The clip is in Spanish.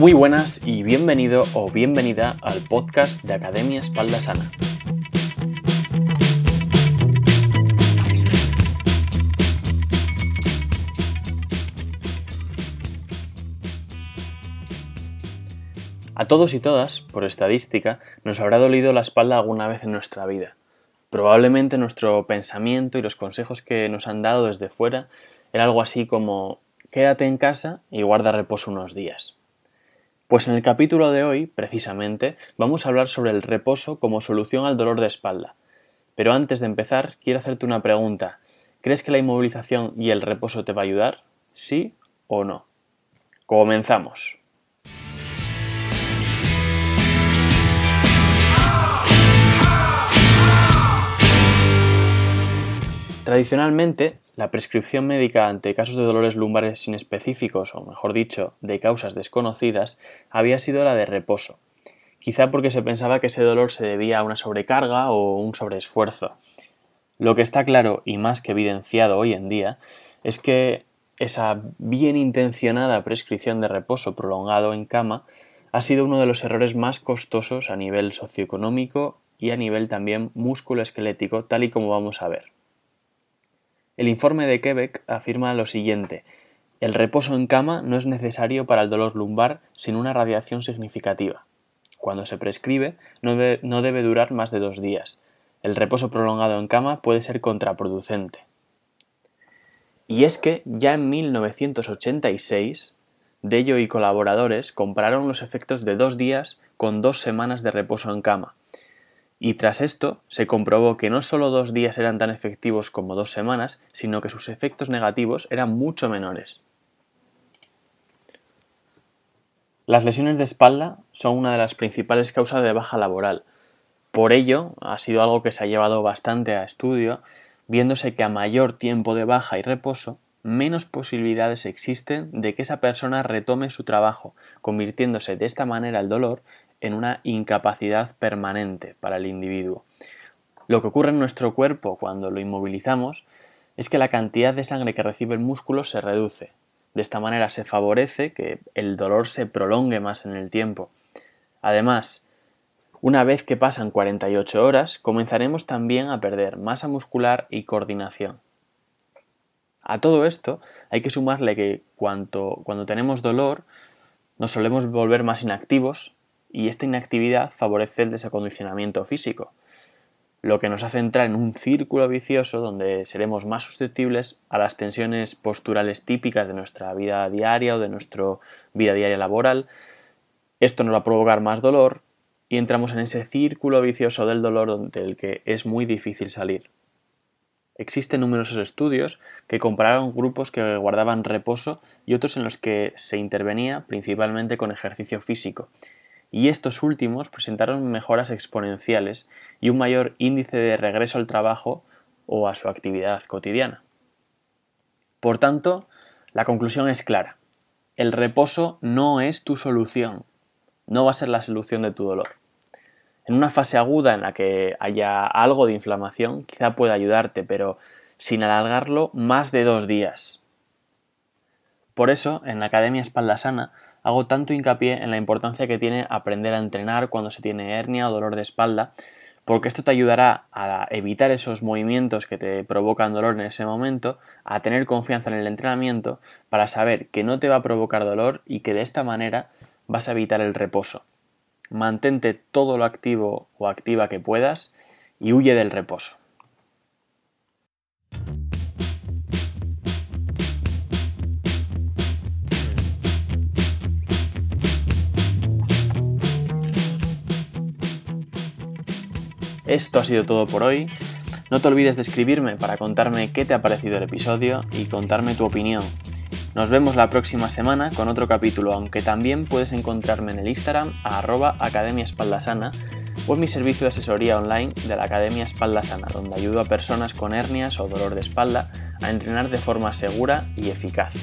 Muy buenas y bienvenido o bienvenida al podcast de Academia Espalda Sana. A todos y todas, por estadística, nos habrá dolido la espalda alguna vez en nuestra vida. Probablemente nuestro pensamiento y los consejos que nos han dado desde fuera era algo así como quédate en casa y guarda reposo unos días. Pues en el capítulo de hoy, precisamente, vamos a hablar sobre el reposo como solución al dolor de espalda. Pero antes de empezar, quiero hacerte una pregunta. ¿Crees que la inmovilización y el reposo te va a ayudar? ¿Sí o no? Comenzamos. Tradicionalmente, la prescripción médica ante casos de dolores lumbares inespecíficos, o mejor dicho, de causas desconocidas, había sido la de reposo, quizá porque se pensaba que ese dolor se debía a una sobrecarga o un sobreesfuerzo. Lo que está claro y más que evidenciado hoy en día es que esa bien intencionada prescripción de reposo prolongado en cama ha sido uno de los errores más costosos a nivel socioeconómico y a nivel también musculoesquelético, tal y como vamos a ver. El informe de Quebec afirma lo siguiente: el reposo en cama no es necesario para el dolor lumbar sin una radiación significativa. Cuando se prescribe, no debe, durar más de dos días. El reposo prolongado en cama puede ser contraproducente. Y es que ya en 1986, Dello y colaboradores compararon los efectos de dos días con dos semanas de reposo en cama, y tras esto, se comprobó que no solo dos días eran tan efectivos como dos semanas, sino que sus efectos negativos eran mucho menores. Las lesiones de espalda son una de las principales causas de baja laboral. Por ello, ha sido algo que se ha llevado bastante a estudio, viéndose que a mayor tiempo de baja y reposo, menos posibilidades existen de que esa persona retome su trabajo, convirtiéndose de esta manera el dolor en una incapacidad permanente para el individuo. Lo que ocurre en nuestro cuerpo cuando lo inmovilizamos es que la cantidad de sangre que recibe el músculo se reduce. De esta manera se favorece que el dolor se prolongue más en el tiempo. Además, una vez que pasan 48 horas, comenzaremos también a perder masa muscular y coordinación. A todo esto hay que sumarle que cuando tenemos dolor nos solemos volver más inactivos, y esta inactividad favorece el desacondicionamiento físico, lo que nos hace entrar en un círculo vicioso donde seremos más susceptibles a las tensiones posturales típicas de nuestra vida diaria o de nuestra vida diaria laboral. Esto nos va a provocar más dolor y entramos en ese círculo vicioso del dolor del que es muy difícil salir. Existen numerosos estudios que compararon grupos que guardaban reposo y otros en los que se intervenía principalmente con ejercicio físico y estos últimos presentaron mejoras exponenciales y un mayor índice de regreso al trabajo o a su actividad cotidiana. Por tanto, la conclusión es clara. El reposo no es tu solución, no va a ser la solución de tu dolor. En una fase aguda en la que haya algo de inflamación, quizá pueda ayudarte, pero sin alargarlo más de dos días. Por eso, en la Academia Espalda Sana hago tanto hincapié en la importancia que tiene aprender a entrenar cuando se tiene hernia o dolor de espalda, porque esto te ayudará a evitar esos movimientos que te provocan dolor en ese momento, a tener confianza en el entrenamiento para saber que no te va a provocar dolor y que de esta manera vas a evitar el reposo. Mantente todo lo activo o activa que puedas y huye del reposo. Esto ha sido todo por hoy. No te olvides de escribirme para contarme qué te ha parecido el episodio y contarme tu opinión. Nos vemos la próxima semana con otro capítulo, aunque también puedes encontrarme en el Instagram a arroba Academia Espaldasana o en mi servicio de asesoría online de la Academia Espaldasana, donde ayudo a personas con hernias o dolor de espalda a entrenar de forma segura y eficaz.